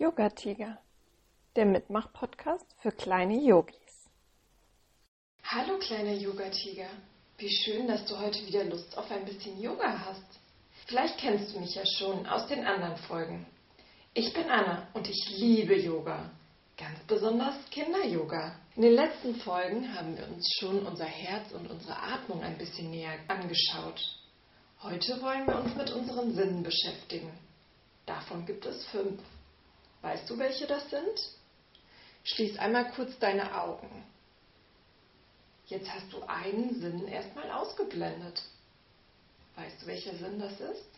Yoga Tiger, der Mitmach-Podcast für kleine Yogis. Hallo kleiner Yoga Tiger, wie schön, dass du heute wieder Lust auf ein bisschen Yoga hast. Vielleicht kennst du mich ja schon aus den anderen Folgen. Ich bin Anna und ich liebe Yoga, ganz besonders Kinder-Yoga. In den letzten Folgen haben wir uns schon unser Herz und unsere Atmung ein bisschen näher angeschaut. Heute wollen wir uns mit unseren Sinnen beschäftigen. Davon gibt es fünf. Weißt du, welche das sind? Schließ einmal kurz deine Augen. Jetzt hast du einen Sinn erstmal ausgeblendet. Weißt du, welcher Sinn das ist?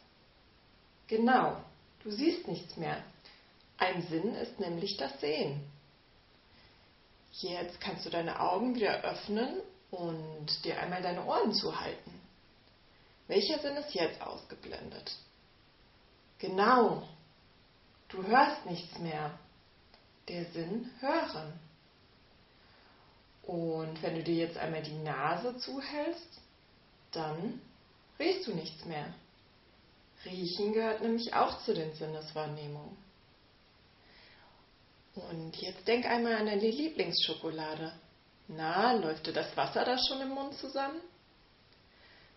Genau, du siehst nichts mehr. Ein Sinn ist nämlich das Sehen. Jetzt kannst du deine Augen wieder öffnen und dir einmal deine Ohren zuhalten. Welcher Sinn ist jetzt ausgeblendet? Genau, Du hörst nichts mehr. Der Sinn hören. Und wenn du dir jetzt einmal die Nase zuhältst, dann riechst du nichts mehr. Riechen gehört nämlich auch zu den Sinneswahrnehmungen. Und jetzt denk einmal an deine Lieblingsschokolade. Na, läuft dir das Wasser da schon im Mund zusammen?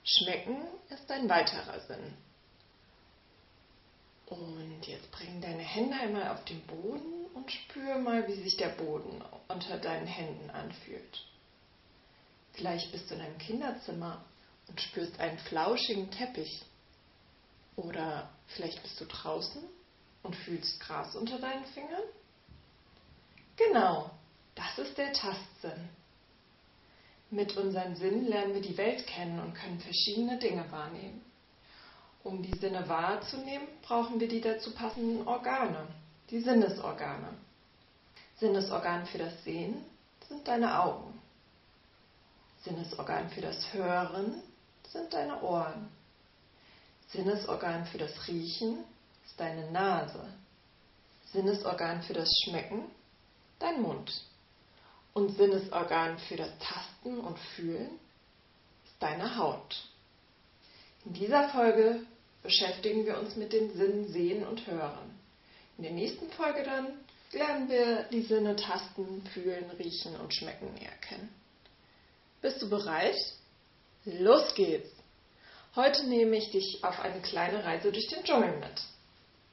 Schmecken ist ein weiterer Sinn. Und jetzt bring deine Hände einmal auf den Boden und spür mal, wie sich der Boden unter deinen Händen anfühlt. Vielleicht bist du in einem Kinderzimmer und spürst einen flauschigen Teppich. Oder vielleicht bist du draußen und fühlst Gras unter deinen Fingern. Genau, das ist der Tastsinn. Mit unseren Sinnen lernen wir die Welt kennen und können verschiedene Dinge wahrnehmen. Um die Sinne wahrzunehmen, brauchen wir die dazu passenden Organe, die Sinnesorgane. Sinnesorgan für das Sehen sind deine Augen. Sinnesorgan für das Hören sind deine Ohren. Sinnesorgan für das Riechen ist deine Nase. Sinnesorgan für das Schmecken dein Mund. Und Sinnesorgan für das Tasten und Fühlen ist deine Haut. In dieser Folge beschäftigen wir uns mit den Sinnen Sehen und Hören. In der nächsten Folge dann lernen wir die Sinne Tasten, Fühlen, Riechen und Schmecken näher kennen. Bist du bereit? Los geht's! Heute nehme ich dich auf eine kleine Reise durch den Dschungel mit.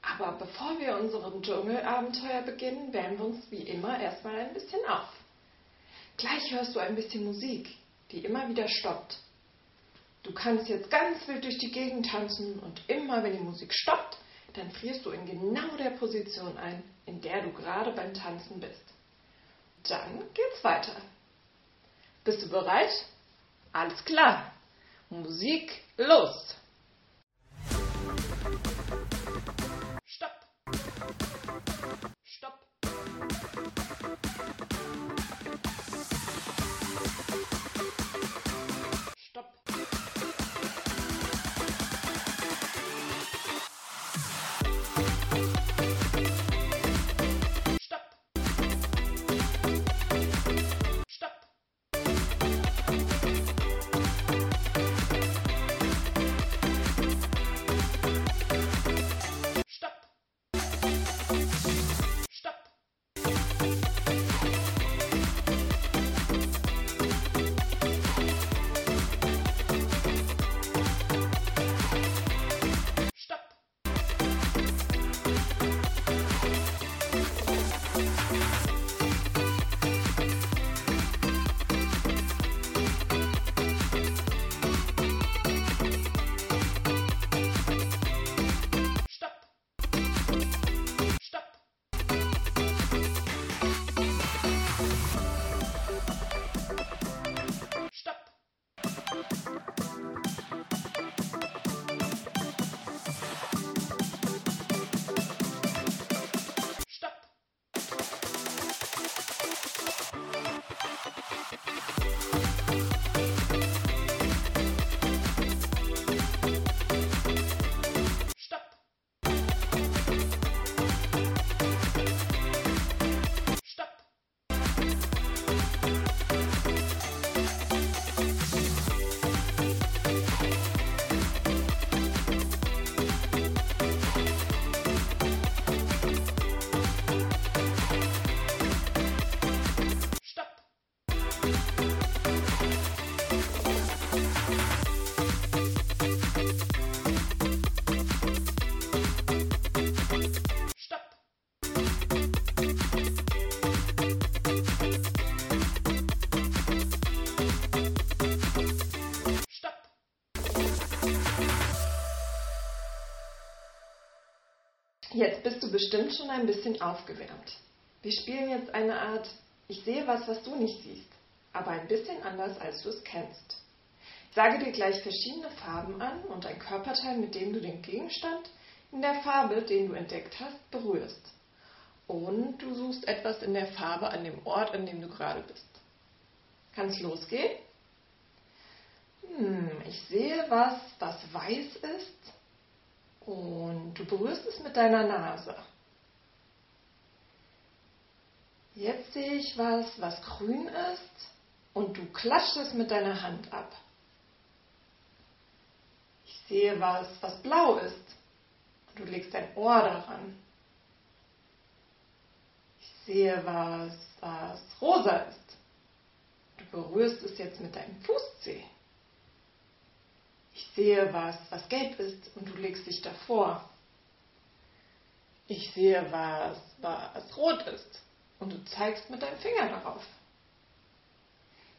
Aber bevor wir unserem Dschungelabenteuer beginnen, wärmen wir uns wie immer erstmal ein bisschen auf. Gleich hörst du ein bisschen Musik, die immer wieder stoppt Du kannst jetzt ganz wild durch die Gegend tanzen und immer, wenn die Musik stoppt, dann frierst du in genau der Position ein, in der du gerade beim Tanzen bist. Dann geht's weiter. Bist du bereit? Alles klar. Musik los. Jetzt bist du bestimmt schon ein bisschen aufgewärmt. Wir spielen jetzt eine Art Ich sehe was, was du nicht siehst, aber ein bisschen anders, als du es kennst. Sage dir gleich verschiedene Farben an und ein Körperteil, mit dem du den Gegenstand in der Farbe, den du entdeckt hast, berührst. Und du suchst etwas in der Farbe an dem Ort, an dem du gerade bist. Kann es losgehen? Hm, ich sehe was, was weiß ist berührst es mit deiner Nase. Jetzt sehe ich was, was grün ist und du klatschst es mit deiner Hand ab. Ich sehe was, was blau ist und du legst dein Ohr daran. Ich sehe was, was rosa ist. Du berührst es jetzt mit deinem Fußzeh. Ich sehe was, was gelb ist und du legst dich davor. Ich sehe was, was rot ist und du zeigst mit deinem Finger darauf.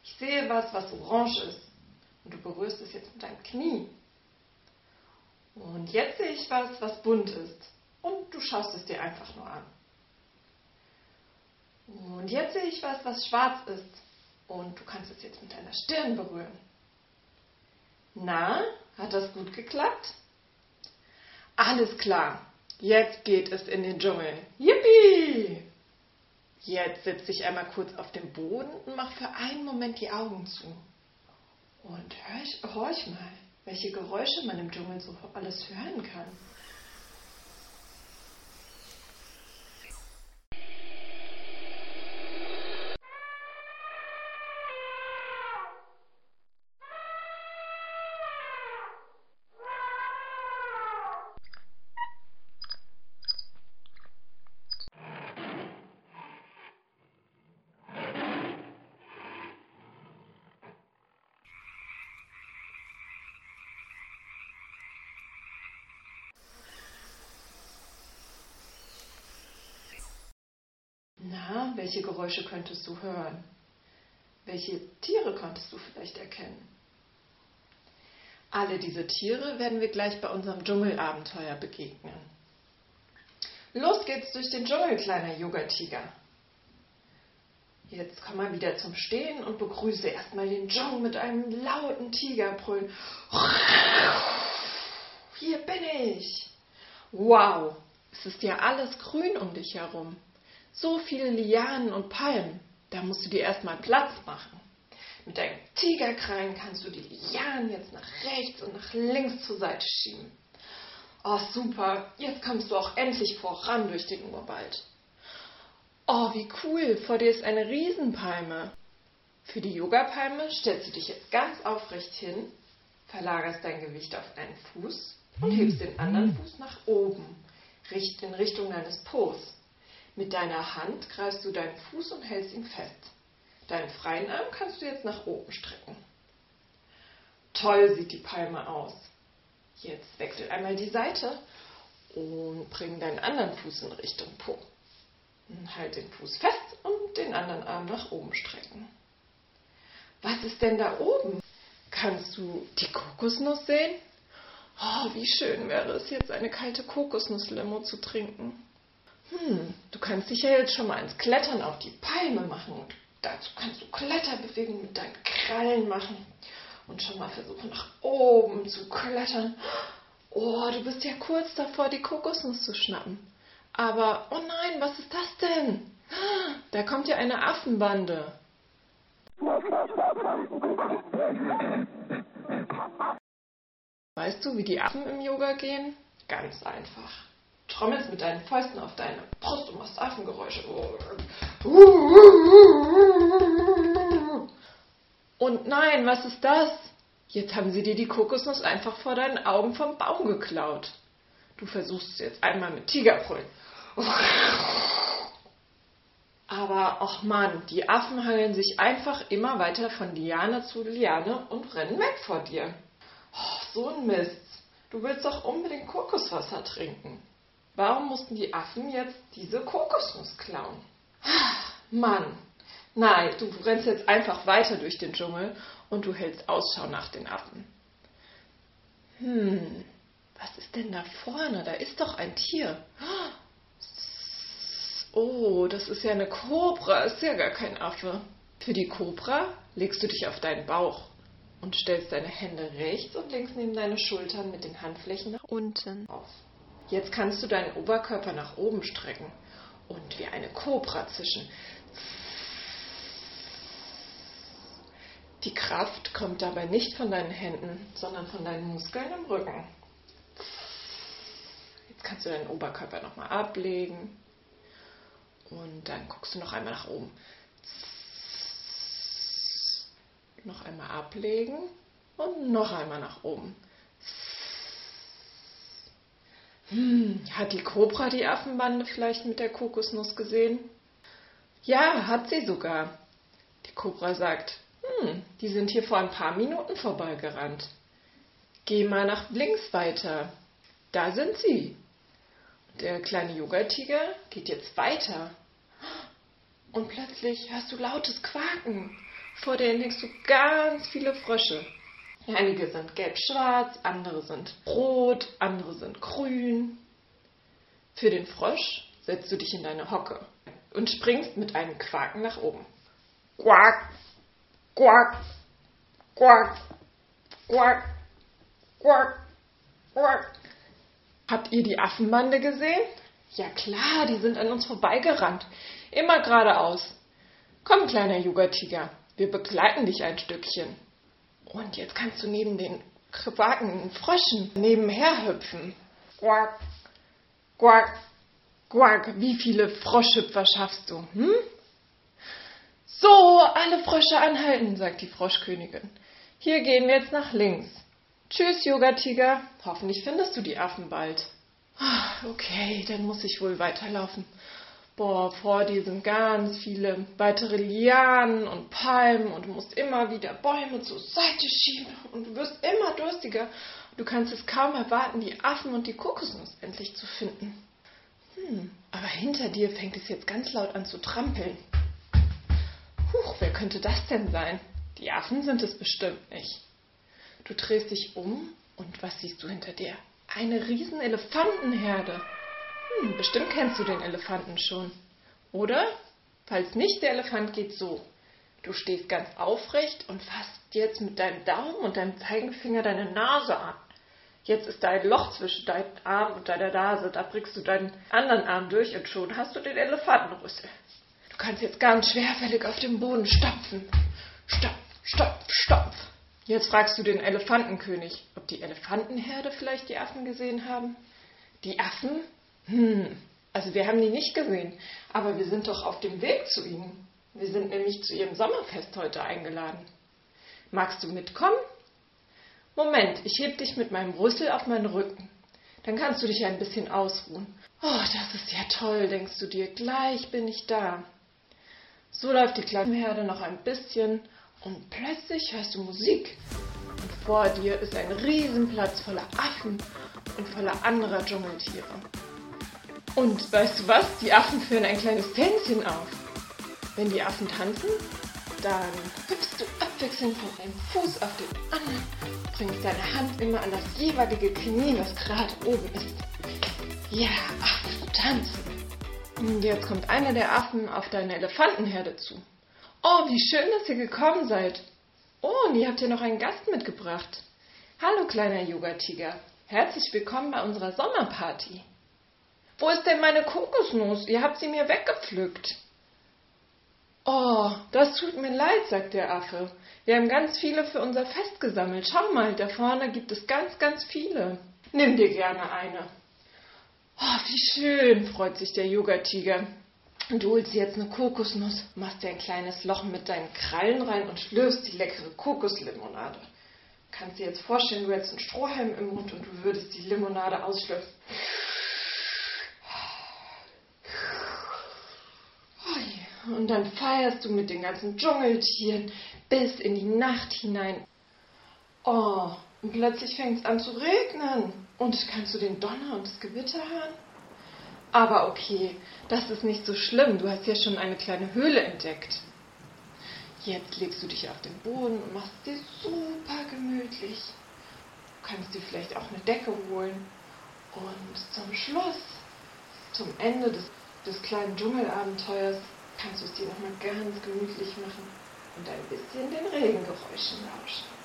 Ich sehe was, was orange ist und du berührst es jetzt mit deinem Knie. Und jetzt sehe ich was, was bunt ist und du schaust es dir einfach nur an. Und jetzt sehe ich was, was schwarz ist und du kannst es jetzt mit deiner Stirn berühren. Na, hat das gut geklappt? Alles klar, jetzt geht es in den Dschungel. Yippie! Jetzt sitze ich einmal kurz auf dem Boden und mache für einen Moment die Augen zu. Und hör, horch mal, welche Geräusche man im Dschungel so alles hören kann. Na, welche Geräusche könntest du hören? Welche Tiere konntest du vielleicht erkennen? Alle diese Tiere werden wir gleich bei unserem Dschungelabenteuer begegnen. Los geht's durch den Dschungel, kleiner Yoga-Tiger. Jetzt komm mal wieder zum Stehen und begrüße erstmal den Dschungel mit einem lauten Tigerbrüllen. Hier bin ich. Wow, es ist ja alles grün um dich herum. So viele Lianen und Palmen. Da musst du dir erstmal Platz machen. Mit deinem Tigerkrallen kannst du die Lianen jetzt nach rechts und nach links zur Seite schieben. Oh, super. Jetzt kommst du auch endlich voran durch den Urwald. Oh, wie cool. Vor dir ist eine Riesenpalme. Für die Yogapalme stellst du dich jetzt ganz aufrecht hin, verlagerst dein Gewicht auf einen Fuß und hebst den anderen Fuß nach oben, in Richtung deines Po. Mit deiner Hand greifst du deinen Fuß und hältst ihn fest. Deinen freien Arm kannst du jetzt nach oben strecken. Toll sieht die Palme aus. Jetzt wechsel einmal die Seite und bring deinen anderen Fuß in Richtung Po. Halt den Fuß fest und den anderen Arm nach oben strecken. Was ist denn da oben? Kannst du die Kokosnuss sehen? Oh, wie schön wäre es jetzt, eine kalte Kokosnusslimo zu trinken. Hm, du kannst dich ja jetzt schon mal ins Klettern auf die Palme machen. Und dazu kannst du Kletterbewegungen mit deinen Krallen machen. Und schon mal versuchen, nach oben zu klettern. Oh, du bist ja kurz davor, die Kokosnuss zu schnappen. Aber, oh nein, was ist das denn? Da kommt ja eine Affenbande. Weißt du, wie die Affen im Yoga gehen? Ganz einfach trommelst mit deinen Fäusten auf deine Brust und machst Affengeräusche. Und nein, was ist das? Jetzt haben sie dir die Kokosnuss einfach vor deinen Augen vom Baum geklaut. Du versuchst es jetzt einmal mit Tigerbrüllen. Aber, ach Mann, die Affen hangeln sich einfach immer weiter von Liane zu Liane und rennen weg vor dir. Oh, so ein Mist. Du willst doch unbedingt Kokoswasser trinken. Warum mussten die Affen jetzt diese Kokosnuss klauen? Mann, nein, du rennst jetzt einfach weiter durch den Dschungel und du hältst Ausschau nach den Affen. Hm, was ist denn da vorne? Da ist doch ein Tier. oh, das ist ja eine Kobra, ist ja gar kein Affe. Für die Kobra legst du dich auf deinen Bauch und stellst deine Hände rechts und links neben deine Schultern mit den Handflächen nach unten auf. Jetzt kannst du deinen Oberkörper nach oben strecken und wie eine Kobra zischen. Die Kraft kommt dabei nicht von deinen Händen, sondern von deinen Muskeln im Rücken. Jetzt kannst du deinen Oberkörper nochmal ablegen und dann guckst du noch einmal nach oben. Noch einmal ablegen und noch einmal nach oben. Hm, hat die Kobra die Affenbande vielleicht mit der Kokosnuss gesehen? Ja, hat sie sogar. Die Kobra sagt, hm, die sind hier vor ein paar Minuten vorbeigerannt. Geh mal nach links weiter. Da sind sie. Der kleine Yoga-Tiger geht jetzt weiter. Und plötzlich hörst du lautes Quaken. Vor dir entdeckst du ganz viele Frösche. Einige sind gelb-schwarz, andere sind rot, andere sind grün. Für den Frosch setzt du dich in deine Hocke und springst mit einem Quaken nach oben. Quack, quack, quack, quack, quack, quack. Habt ihr die Affenbande gesehen? Ja klar, die sind an uns vorbeigerannt. Immer geradeaus. Komm, kleiner Yoga-Tiger, wir begleiten dich ein Stückchen. Und jetzt kannst du neben den quakenden Fröschen nebenher hüpfen. Quack, quack, quack. Wie viele Froschhüpfer schaffst du? Hm? So, alle Frösche anhalten, sagt die Froschkönigin. Hier gehen wir jetzt nach links. Tschüss, Yoga-Tiger. Hoffentlich findest du die Affen bald. Ah, okay, dann muss ich wohl weiterlaufen boah, vor dir sind ganz viele weitere Lianen und Palmen und du musst immer wieder Bäume zur Seite schieben und du wirst immer durstiger. Du kannst es kaum erwarten, die Affen und die Kokosnuss endlich zu finden. Hm, aber hinter dir fängt es jetzt ganz laut an zu trampeln. Huch, wer könnte das denn sein? Die Affen sind es bestimmt nicht. Du drehst dich um und was siehst du hinter dir? Eine riesen Elefantenherde. Hm, bestimmt kennst du den Elefanten schon. Oder? Falls nicht, der Elefant geht so. Du stehst ganz aufrecht und fasst jetzt mit deinem Daumen und deinem Zeigefinger deine Nase an. Jetzt ist da ein Loch zwischen deinem Arm und deiner Nase. Da brichst du deinen anderen Arm durch und schon hast du den Elefantenrüssel. Du kannst jetzt ganz schwerfällig auf dem Boden stapfen. Stopf, stopf, stopf. Jetzt fragst du den Elefantenkönig, ob die Elefantenherde vielleicht die Affen gesehen haben. Die Affen hm, also wir haben die nicht gesehen, aber wir sind doch auf dem Weg zu ihnen. Wir sind nämlich zu ihrem Sommerfest heute eingeladen. Magst du mitkommen? Moment, ich heb dich mit meinem Rüssel auf meinen Rücken. Dann kannst du dich ein bisschen ausruhen. Oh, das ist ja toll, denkst du dir. Gleich bin ich da. So läuft die kleine Herde noch ein bisschen und plötzlich hörst du Musik. Und vor dir ist ein Riesenplatz voller Affen und voller anderer Dschungeltiere. Und weißt du was? Die Affen führen ein kleines Tänzchen auf. Wenn die Affen tanzen, dann hüpfst du abwechselnd von einem Fuß auf den anderen, bringst deine Hand immer an das jeweilige Knie, was gerade oben ist. Ja, Affen tanzen. Und jetzt kommt einer der Affen auf deine Elefantenherde zu. Oh, wie schön, dass ihr gekommen seid. Oh, und ihr habt ja noch einen Gast mitgebracht. Hallo, kleiner Yoga-Tiger. Herzlich willkommen bei unserer Sommerparty. Wo ist denn meine Kokosnuss? Ihr habt sie mir weggepflückt. Oh, das tut mir leid, sagt der Affe. Wir haben ganz viele für unser Fest gesammelt. Schau mal, da vorne gibt es ganz, ganz viele. Nimm dir gerne eine. Oh, wie schön, freut sich der Yoga-Tiger. Du holst jetzt eine Kokosnuss, machst dir ein kleines Loch mit deinen Krallen rein und schlürfst die leckere Kokoslimonade. Kannst dir jetzt vorstellen, du hättest einen Strohhalm im Mund und du würdest die Limonade ausschlürfen. Und dann feierst du mit den ganzen Dschungeltieren bis in die Nacht hinein. Oh, und plötzlich fängt es an zu regnen. Und kannst du den Donner und das Gewitter hören? Aber okay, das ist nicht so schlimm. Du hast ja schon eine kleine Höhle entdeckt. Jetzt legst du dich auf den Boden und machst dir super gemütlich. Du kannst dir vielleicht auch eine Decke holen. Und zum Schluss, zum Ende des des kleinen Dschungelabenteuers kannst du es dir nochmal ganz gemütlich machen und ein bisschen den Regengeräuschen lauschen.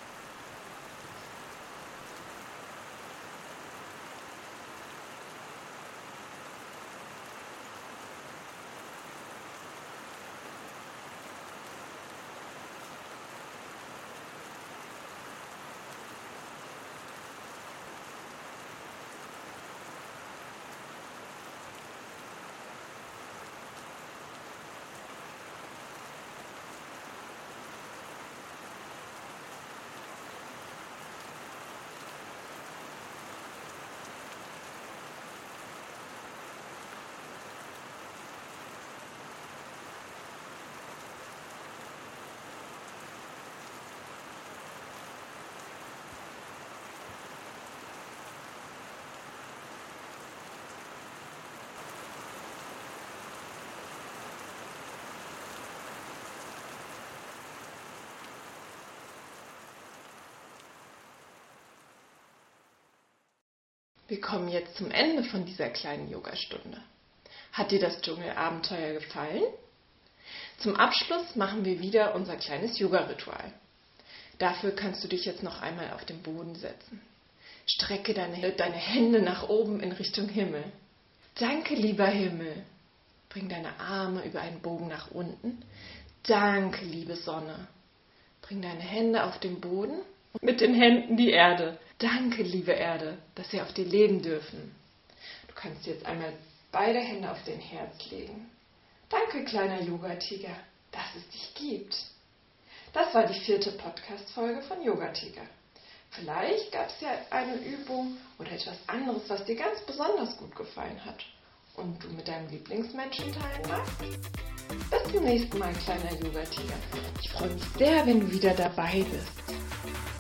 Wir kommen jetzt zum Ende von dieser kleinen Yogastunde. Hat dir das Dschungelabenteuer gefallen? Zum Abschluss machen wir wieder unser kleines Yoga-Ritual. Dafür kannst du dich jetzt noch einmal auf den Boden setzen. Strecke deine, deine Hände nach oben in Richtung Himmel. Danke, lieber Himmel. Bring deine Arme über einen Bogen nach unten. Danke, liebe Sonne. Bring deine Hände auf den Boden und mit den Händen die Erde. Danke, liebe Erde, dass wir auf dir leben dürfen. Du kannst jetzt einmal beide Hände auf dein Herz legen. Danke, kleiner Yoga-Tiger, dass es dich gibt. Das war die vierte Podcast-Folge von Yoga-Tiger. Vielleicht gab es ja eine Übung oder etwas anderes, was dir ganz besonders gut gefallen hat und du mit deinem Lieblingsmenschen teilen magst. Bis zum nächsten Mal, kleiner Yoga-Tiger. Ich freue mich sehr, wenn du wieder dabei bist.